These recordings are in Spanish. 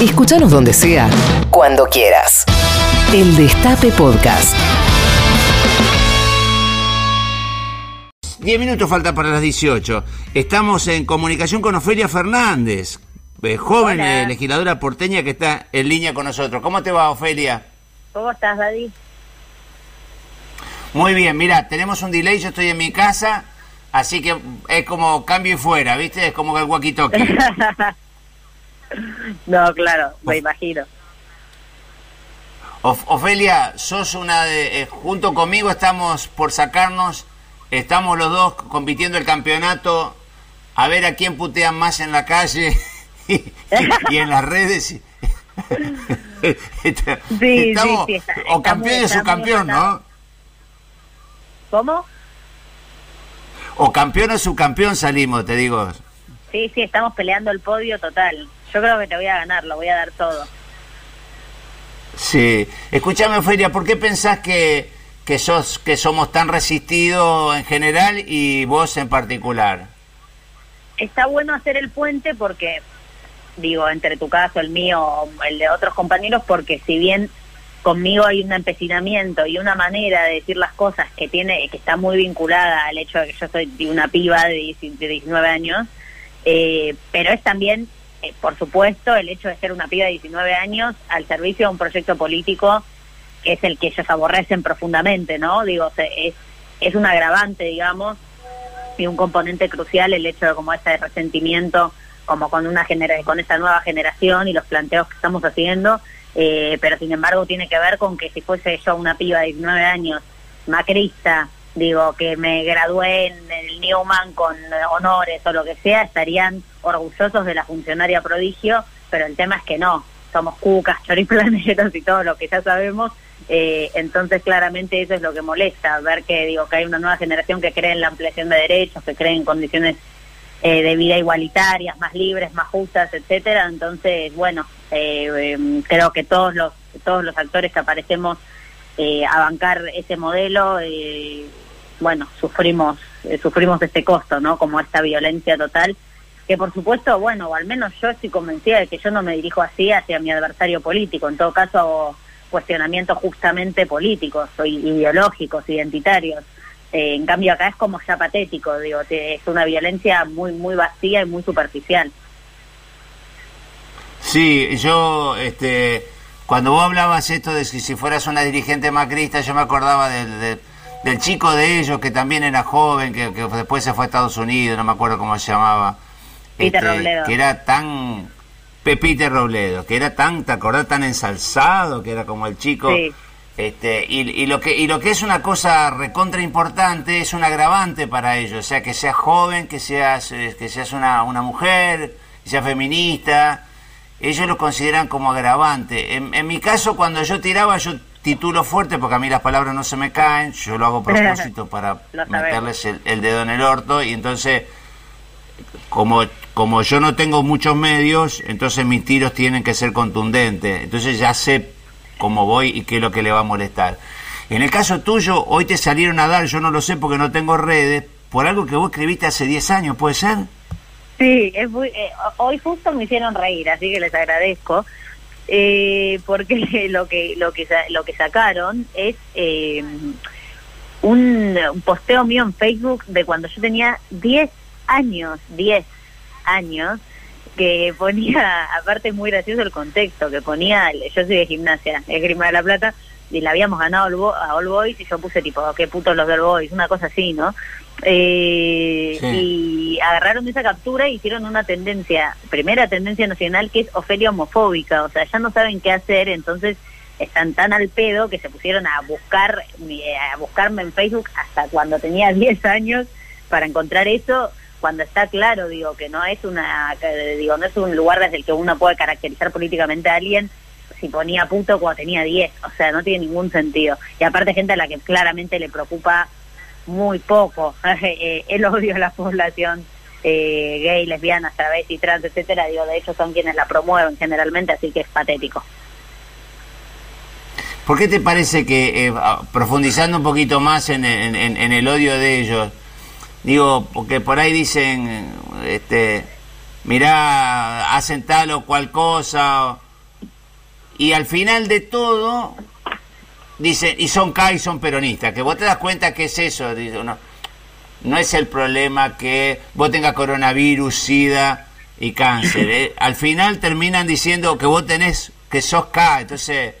Escúchanos donde sea, cuando quieras. El Destape Podcast. Diez minutos falta para las 18. Estamos en comunicación con Ofelia Fernández, eh, joven Hola. eh, legisladora porteña que está en línea con nosotros. ¿Cómo te va, Ofelia? ¿Cómo estás, Daddy? Muy bien, mira, tenemos un delay, yo estoy en mi casa, así que es como cambio y fuera, ¿viste? Es como que el walkie-talkie. no, claro, me imagino. Of- Ofelia, sos una de... eh, junto conmigo estamos por sacarnos, estamos los dos compitiendo el campeonato, a ver a quién putean más en la calle y, y en las redes. Está- sí, estamos- sí, está- o campeón y subcampeón, ¿no? ¿Cómo? O campeón o subcampeón salimos, te digo. Sí, sí, estamos peleando el podio total. Yo creo que te voy a ganar, lo voy a dar todo. Sí. Escúchame, Ofelia, ¿por qué pensás que, que, sos, que somos tan resistidos en general y vos en particular? Está bueno hacer el puente porque, digo, entre tu caso, el mío, el de otros compañeros, porque si bien conmigo hay un empecinamiento y una manera de decir las cosas que tiene que está muy vinculada al hecho de que yo soy una piba de, 10 de 19 años, eh, pero es también, eh, por supuesto, el hecho de ser una piba de 19 años al servicio de un proyecto político que es el que ellos aborrecen profundamente, ¿no? Digo, es, es un agravante, digamos, y un componente crucial el hecho de como ese resentimiento como con una genera con esta nueva generación y los planteos que estamos haciendo eh, pero sin embargo tiene que ver con que si fuese yo una piba de 19 años macrista digo que me gradué en el Newman con honores o lo que sea estarían orgullosos de la funcionaria prodigio pero el tema es que no somos cucas choriplaneros y todo lo que ya sabemos eh, entonces claramente eso es lo que molesta, ver que digo que hay una nueva generación que cree en la ampliación de derechos, que cree en condiciones eh, de vida igualitarias, más libres, más justas, etcétera. Entonces, bueno, eh, eh, creo que todos los todos los actores que aparecemos eh, a bancar ese modelo, eh, bueno, sufrimos eh, sufrimos este costo, ¿no? Como esta violencia total que por supuesto, bueno, o al menos yo estoy convencida de que yo no me dirijo así hacia mi adversario político. En todo caso, hago cuestionamientos justamente políticos o ideológicos, identitarios. Eh, en cambio acá es como ya patético, digo, es una violencia muy muy vacía y muy superficial. Sí, yo, este, cuando vos hablabas esto de si, si fueras una dirigente macrista, yo me acordaba del, del, del chico de ellos que también era joven, que, que después se fue a Estados Unidos, no me acuerdo cómo se llamaba. Peter Robledo. Que era tan... Pepite Robledo, que era tan, ¿te acordás? Tan ensalzado, que era como el chico... Sí. Este, y, y lo que y lo que es una cosa recontra importante es un agravante para ellos, o sea que seas joven, que seas eh, que seas una, una mujer, que seas feminista, ellos lo consideran como agravante. En, en mi caso, cuando yo tiraba, yo titulo fuerte porque a mí las palabras no se me caen, yo lo hago a propósito para meterles el, el dedo en el orto y entonces como como yo no tengo muchos medios, entonces mis tiros tienen que ser contundentes. Entonces ya sé cómo voy y qué es lo que le va a molestar. En el caso tuyo, hoy te salieron a dar, yo no lo sé porque no tengo redes, por algo que vos escribiste hace 10 años, ¿puede ser? Sí, es muy, eh, hoy justo me hicieron reír, así que les agradezco, eh, porque lo que lo que lo que sacaron es eh, un, un posteo mío en Facebook de cuando yo tenía 10 años, 10 años, que ponía, aparte es muy gracioso el contexto, que ponía, yo soy de gimnasia, esgrima de la plata, y la habíamos ganado a All Boys y yo puse tipo, qué putos los del Boys, una cosa así, ¿no? Eh, Sí. Y agarraron esa captura y hicieron una tendencia, primera tendencia nacional que es Ofelia homofóbica, o sea, ya no saben qué hacer, entonces están tan al pedo que se pusieron a buscar eh, a buscarme en Facebook hasta cuando tenía 10 años para encontrar eso cuando está claro digo que no es una digo no es un lugar desde el que uno puede caracterizar políticamente a alguien si ponía puto cuando tenía 10 o sea no tiene ningún sentido y aparte gente a la que claramente le preocupa muy poco eh, el odio a la población eh, gay, lesbiana, travesti, trans, etcétera, digo, de hecho son quienes la promueven generalmente, así que es patético. ¿Por qué te parece que, eh, ah, profundizando un poquito más en, el odio de ellos, digo, porque por ahí dicen, este, mirá, hacen tal o cual cosa, y al final de todo dicen, y son K y son peronistas, que vos te das cuenta que es eso, no, no es el problema que vos tengas coronavirus, sida y cáncer, ¿eh? al final terminan diciendo que vos tenés, que sos K, entonces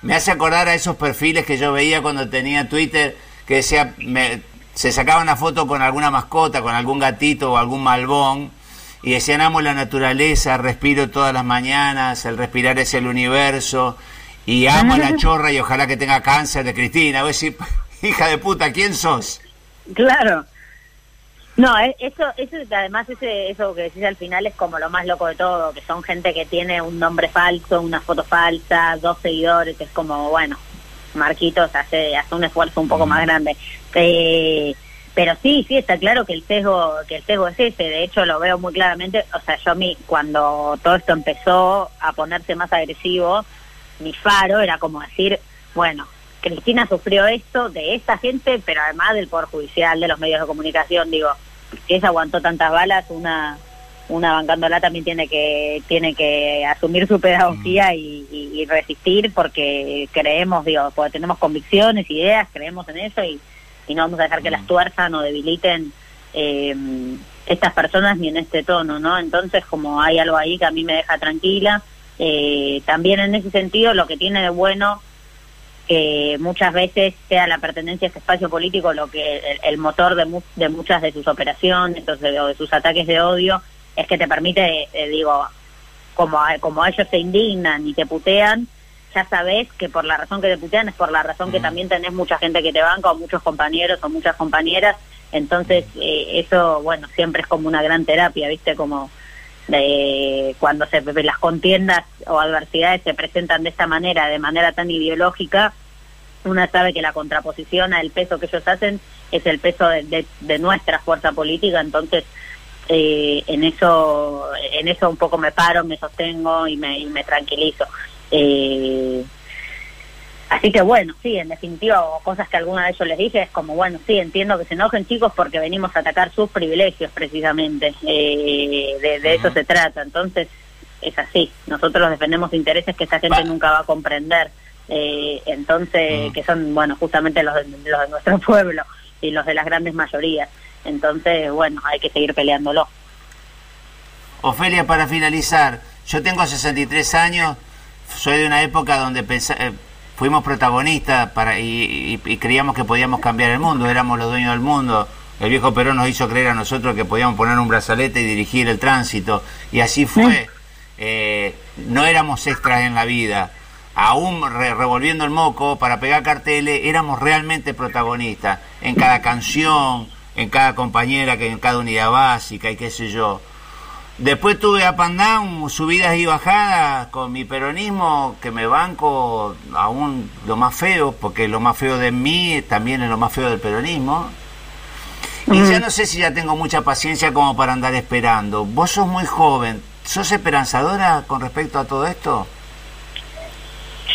me hace acordar a esos perfiles que yo veía cuando tenía Twitter, que decía, me, se sacaba una foto con alguna mascota, con algún gatito o algún malbón, y decían, amo la naturaleza, respiro todas las mañanas, el respirar es el universo, y amo a la chorra y ojalá que tenga cáncer de Cristina. A decir, hija de puta, ¿quién sos? Claro. No, e, eso, eso además ese, eso que decís al final es como lo más loco de todo, que son gente que tiene un nombre falso, una foto falsa, dos seguidores, es como, bueno, Marquitos hace, hace un esfuerzo un poco más mm. grande. Eh, pero sí, sí, está claro que el sesgo, que el sesgo es ese, de hecho lo veo muy claramente, o sea, yo mi, cuando todo esto empezó a ponerse más agresivo, mi faro era como decir, bueno, Cristina sufrió esto de esta gente, pero además del Poder Judicial, de los medios de comunicación, digo, si ella aguantó tantas balas, una una bancándola también tiene que tiene que asumir su pedagogía y, resistir porque creemos, digo, porque tenemos convicciones, ideas, creemos en eso y, y no vamos a dejar que las tuerzan o debiliten eh, estas personas ni en este tono, ¿no? Entonces, como hay algo ahí que a mí me deja tranquila, eh, también en ese sentido lo que tiene de bueno que muchas veces sea la pertenencia a este espacio político lo que el, motor de, de, muchas de sus operaciones entonces, o de sus ataques de odio es que te permite, eh, digo, como, como ellos se indignan y te putean, ya sabes que por la razón que te putean es por la razón que también tenés mucha gente que te banca o muchos compañeros o muchas compañeras, entonces eh, eso, bueno, siempre es como una gran terapia, ¿viste? Como de cuando se las contiendas o adversidades se presentan de esta manera, de manera tan ideológica, una sabe que la contraposición al peso que ellos hacen es el peso de, de, nuestra fuerza política, entonces eh, en eso en eso un poco me paro, me sostengo y me, y me tranquilizo. Eh, Así que bueno, sí, en definitiva, cosas que alguna de ellos les dije, es como, bueno, sí, entiendo que se enojen chicos porque venimos a atacar sus privilegios precisamente, eh, de, eso se trata, entonces es así, nosotros defendemos intereses que esta gente nunca va a comprender, eh, entonces, que son, bueno, justamente los de, los de nuestro pueblo y los de las grandes mayorías, entonces, bueno, hay que seguir peleándolo. Ofelia, para finalizar, yo tengo 63 años, soy de una época donde pensé fuimos protagonistas para, y, creíamos que podíamos cambiar el mundo, éramos los dueños del mundo. El viejo Perón nos hizo creer a nosotros que podíamos poner un brazalete y dirigir el tránsito. Y así fue. Eh, no éramos extras en la vida. Aún revolviendo el moco para pegar carteles, éramos realmente protagonistas. En cada canción, en cada compañera, en cada unidad básica y qué sé yo. Después tuve a Pandán, subidas y bajadas con mi peronismo, que me banco aún lo más feo, porque lo más feo de mí también es lo más feo del peronismo. Y ya no sé si ya tengo mucha paciencia como para andar esperando. Vos sos muy joven, ¿sos esperanzadora con respecto a todo esto?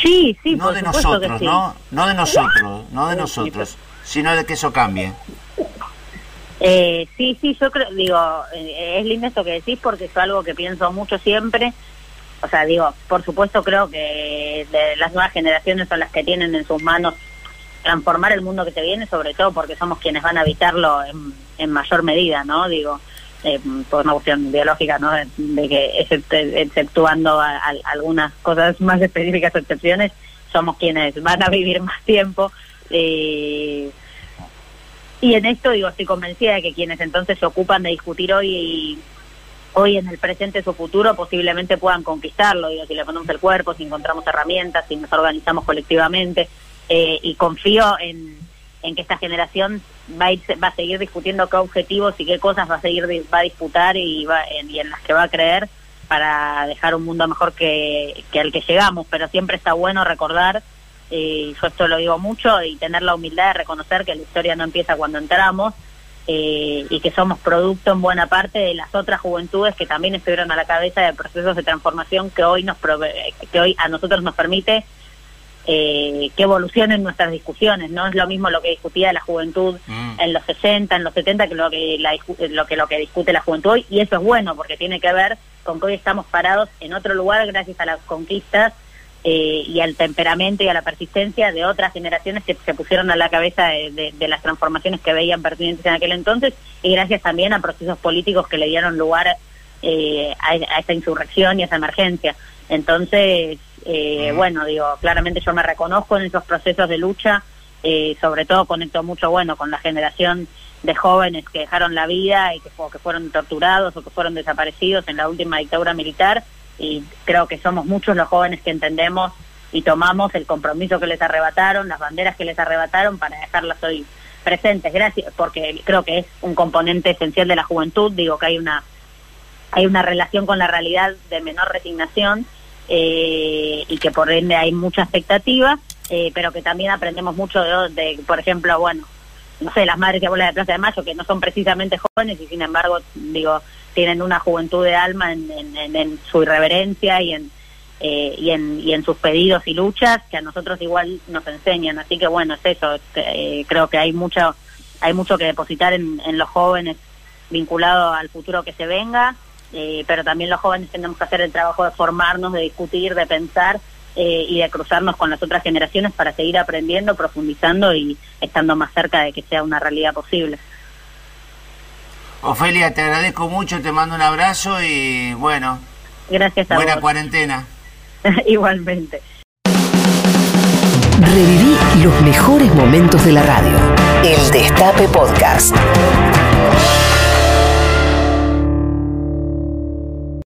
Sí, sí, no de nosotros, ¿no? No de nosotros, no de nosotros, sino de que eso cambie. Eh, sí, sí, yo creo, digo, eh, es lindo esto que decís porque es algo que pienso mucho siempre. O sea, digo, por supuesto creo que las nuevas generaciones son las que tienen en sus manos transformar el mundo que se viene, sobre todo porque somos quienes van a habitarlo en, mayor medida, ¿no? Digo, eh, por una cuestión biológica, ¿no? De, que exceptuando algunas cosas más específicas excepciones, somos quienes van a vivir más tiempo. Eh, y en esto digo, estoy convencida de que quienes entonces se ocupan de discutir hoy hoy en el presente su futuro posiblemente puedan conquistarlo, digo, si le ponemos el cuerpo, si encontramos herramientas, si nos organizamos colectivamente, eh, y confío en, que esta generación va a, va a seguir discutiendo qué objetivos y qué cosas va a seguir va a disputar y, va, en, y en las que va a creer para dejar un mundo mejor que, que al que llegamos, pero siempre está bueno recordar eh, yo esto lo digo mucho, y tener la humildad de reconocer que la historia no empieza cuando entramos eh, y que somos producto en buena parte de las otras juventudes que también estuvieron a la cabeza de procesos de transformación que hoy, nos que hoy a nosotros nos permite eh, que evolucionen nuestras discusiones. No es lo mismo lo que discutía la juventud mm. en los 60, en los 70, que lo que, lo que lo que discute la juventud hoy, y eso es bueno porque tiene que ver con que hoy estamos parados en otro lugar gracias a las conquistas eh, y al temperamento y a la persistencia de otras generaciones que se pusieron a la cabeza de, las transformaciones que veían pertinentes en aquel entonces y gracias también a procesos políticos que le dieron lugar eh, a, esa insurrección y a esa emergencia. Entonces, eh, bueno, digo, claramente yo me reconozco en esos procesos de lucha, sobre todo conecto mucho, bueno, con la generación de jóvenes que dejaron la vida y que, que fueron torturados o que fueron desaparecidos en la última dictadura militar y creo que somos muchos los jóvenes que entendemos y tomamos el compromiso que les arrebataron, las banderas que les arrebataron para dejarlas hoy presentes, gracias, porque creo que es un componente esencial de la juventud, digo que hay una hay una relación con la realidad de menor resignación eh, y que por ende hay mucha expectativa, eh, pero que también aprendemos mucho de, de, por ejemplo, bueno, no sé, las madres y abuelas de Plaza de Mayo, que no son precisamente jóvenes y sin embargo, digo, tienen una juventud de alma en, su irreverencia y en, eh, y, en, y en sus pedidos y luchas que a nosotros igual nos enseñan. Así que bueno, es eso, eh, creo que hay mucho, hay mucho que depositar en, en los jóvenes vinculado al futuro que se venga, eh, pero también los jóvenes tenemos que hacer el trabajo de formarnos, de discutir, de pensar y de cruzarnos con las otras generaciones para seguir aprendiendo, profundizando y estando más cerca de que sea una realidad posible. Ofelia, te agradezco mucho, te mando un abrazo y bueno. Gracias a Buena cuarentena. Igualmente. Reviví los mejores momentos de la radio. El Destape Podcast.